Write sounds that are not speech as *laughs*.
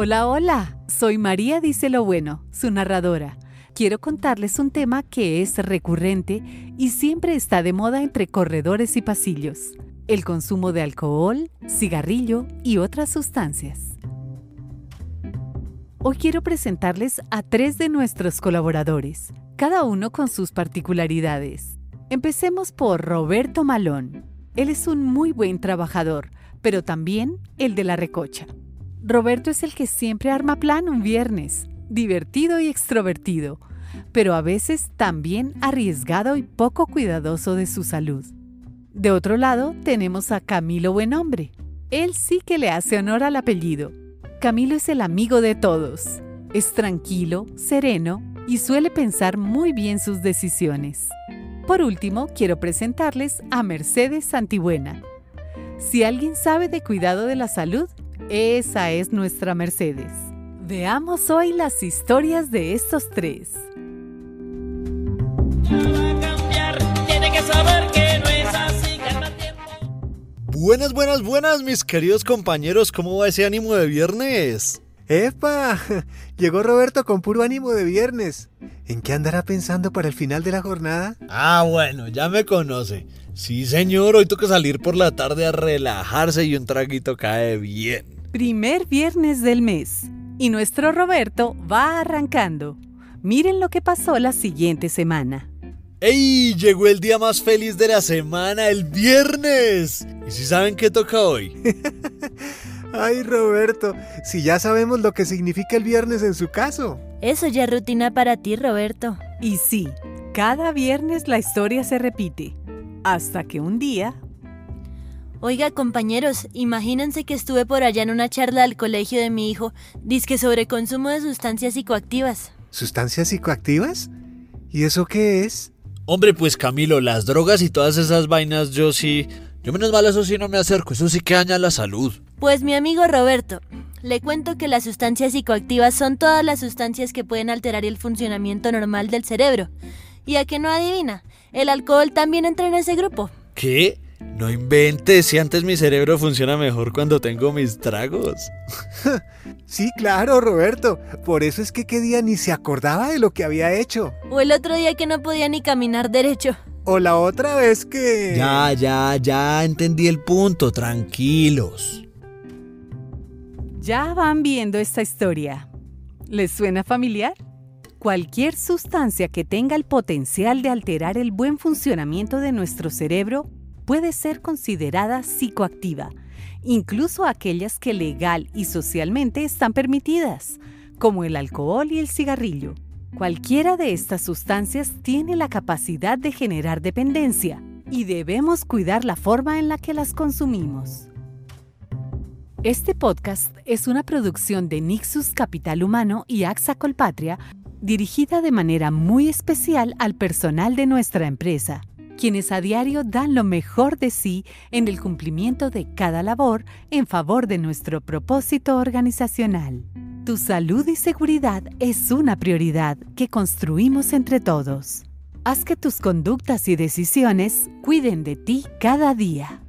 Hola, hola, soy María Dice lo Bueno, su narradora. Quiero contarles un tema que es recurrente y siempre está de moda entre corredores y pasillos. El consumo de alcohol, cigarrillo y otras sustancias. Hoy quiero presentarles a tres de nuestros colaboradores, cada uno con sus particularidades. Empecemos por Roberto Malón. Él es un muy buen trabajador, pero también el de la recocha. Roberto es el que siempre arma plan un viernes, divertido y extrovertido, pero a veces también arriesgado y poco cuidadoso de su salud. De otro lado tenemos a Camilo Buenombre. Él sí que le hace honor al apellido. Camilo es el amigo de todos. Es tranquilo, sereno y suele pensar muy bien sus decisiones. Por último, quiero presentarles a Mercedes Santibuena. Si alguien sabe de cuidado de la salud, esa es nuestra Mercedes. Veamos hoy las historias de estos tres. Buenas, buenas, buenas, mis queridos compañeros. ¿Cómo va ese ánimo de viernes? ¡Epa! *laughs* Llegó Roberto con puro ánimo de viernes. ¿En qué andará pensando para el final de la jornada? Ah, bueno, ya me conoce. Sí, señor, hoy toca salir por la tarde a relajarse y un traguito cae bien. Primer viernes del mes. Y nuestro Roberto va arrancando. Miren lo que pasó la siguiente semana. ¡Ey! Llegó el día más feliz de la semana, el viernes. ¿Y si saben qué toca hoy? *laughs* Ay, Roberto, si ya sabemos lo que significa el viernes en su caso. Eso ya es rutina para ti, Roberto. Y sí, cada viernes la historia se repite. Hasta que un día... Oiga, compañeros, imagínense que estuve por allá en una charla al colegio de mi hijo, disque sobre consumo de sustancias psicoactivas. ¿Sustancias psicoactivas? ¿Y eso qué es? Hombre, pues Camilo, las drogas y todas esas vainas yo sí... Yo menos mal eso sí no me acerco, eso sí que daña la salud. Pues mi amigo Roberto, le cuento que las sustancias psicoactivas son todas las sustancias que pueden alterar el funcionamiento normal del cerebro. Y a que no adivina, el alcohol también entra en ese grupo. ¿Qué? No inventes, si antes mi cerebro funciona mejor cuando tengo mis tragos. *laughs* sí, claro, Roberto. Por eso es que qué día ni se acordaba de lo que había hecho. O el otro día que no podía ni caminar derecho. O la otra vez que... Ya, ya, ya entendí el punto, tranquilos. Ya van viendo esta historia. ¿Les suena familiar? Cualquier sustancia que tenga el potencial de alterar el buen funcionamiento de nuestro cerebro puede ser considerada psicoactiva, incluso aquellas que legal y socialmente están permitidas, como el alcohol y el cigarrillo. Cualquiera de estas sustancias tiene la capacidad de generar dependencia y debemos cuidar la forma en la que las consumimos. Este podcast es una producción de Nixus Capital Humano y AXA Colpatria, dirigida de manera muy especial al personal de nuestra empresa, quienes a diario dan lo mejor de sí en el cumplimiento de cada labor en favor de nuestro propósito organizacional. Tu salud y seguridad es una prioridad que construimos entre todos. Haz que tus conductas y decisiones cuiden de ti cada día.